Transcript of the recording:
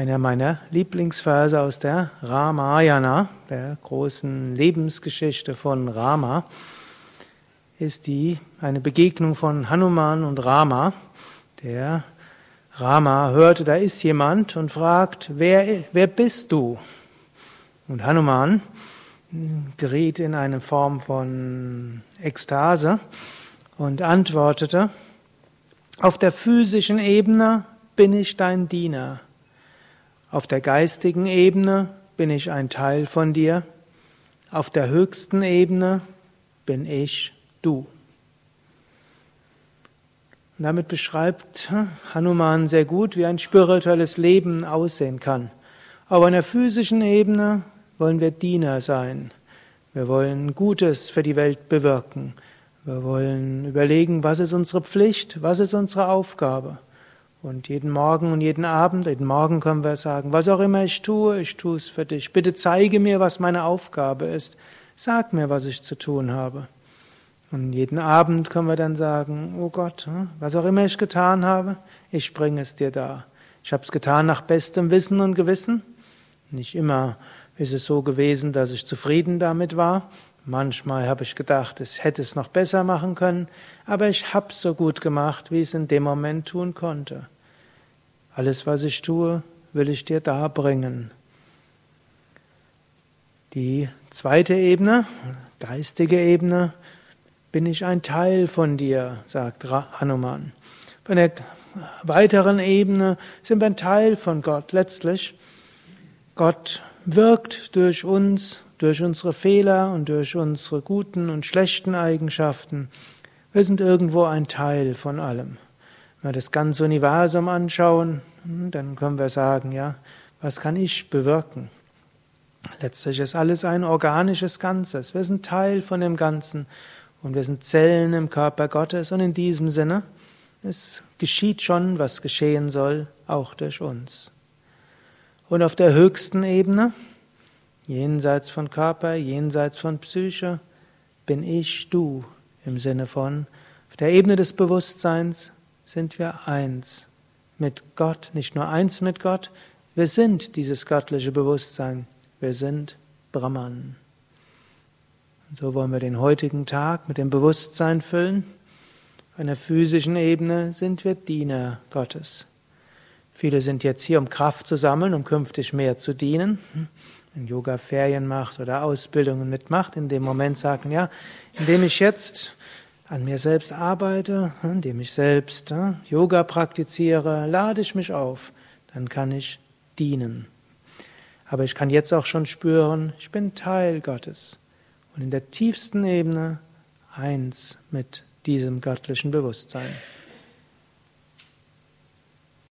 Einer meiner Lieblingsverse aus der Ramayana, der großen Lebensgeschichte von Rama, ist die eine Begegnung von Hanuman und Rama. Der Rama hörte, da ist jemand und fragt, wer, wer bist du? Und Hanuman geriet in eine Form von Ekstase und antwortete, auf der physischen Ebene bin ich dein Diener. Auf der geistigen Ebene bin ich ein Teil von dir. Auf der höchsten Ebene bin ich du. Und damit beschreibt Hanuman sehr gut, wie ein spirituelles Leben aussehen kann. Aber in der physischen Ebene wollen wir Diener sein. Wir wollen Gutes für die Welt bewirken. Wir wollen überlegen, was ist unsere Pflicht, was ist unsere Aufgabe. Und jeden Morgen und jeden Abend, jeden Morgen können wir sagen, was auch immer ich tue, ich tue es für dich. Bitte zeige mir, was meine Aufgabe ist. Sag mir, was ich zu tun habe. Und jeden Abend können wir dann sagen, oh Gott, hm, was auch immer ich getan habe, ich bringe es dir da. Ich habe es getan nach bestem Wissen und Gewissen. Nicht immer ist es so gewesen, dass ich zufrieden damit war. Manchmal habe ich gedacht, es hätte es noch besser machen können, aber ich habe es so gut gemacht, wie ich es in dem Moment tun konnte. Alles, was ich tue, will ich dir darbringen. Die zweite Ebene, geistige Ebene, bin ich ein Teil von dir, sagt Hanuman. Von der weiteren Ebene sind wir ein Teil von Gott. Letztlich, Gott wirkt durch uns durch unsere Fehler und durch unsere guten und schlechten Eigenschaften. Wir sind irgendwo ein Teil von allem. Wenn wir das ganze Universum anschauen, hm, dann können wir sagen, ja, was kann ich bewirken? Letztlich ist alles ein organisches Ganzes. Wir sind Teil von dem Ganzen und wir sind Zellen im Körper Gottes und in diesem Sinne, es geschieht schon, was geschehen soll, auch durch uns. Und auf der höchsten Ebene, jenseits von Körper, jenseits von Psyche, bin ich du im Sinne von, auf der Ebene des Bewusstseins sind wir eins mit Gott, nicht nur eins mit Gott, wir sind dieses göttliche Bewusstsein, wir sind Brahman. Und so wollen wir den heutigen Tag mit dem Bewusstsein füllen. Auf einer physischen Ebene sind wir Diener Gottes. Viele sind jetzt hier, um Kraft zu sammeln, um künftig mehr zu dienen wenn Yoga Ferien macht oder Ausbildungen mitmacht, in dem Moment sagen, ja, indem ich jetzt an mir selbst arbeite, indem ich selbst Yoga praktiziere, lade ich mich auf, dann kann ich dienen. Aber ich kann jetzt auch schon spüren, ich bin Teil Gottes und in der tiefsten Ebene eins mit diesem göttlichen Bewusstsein.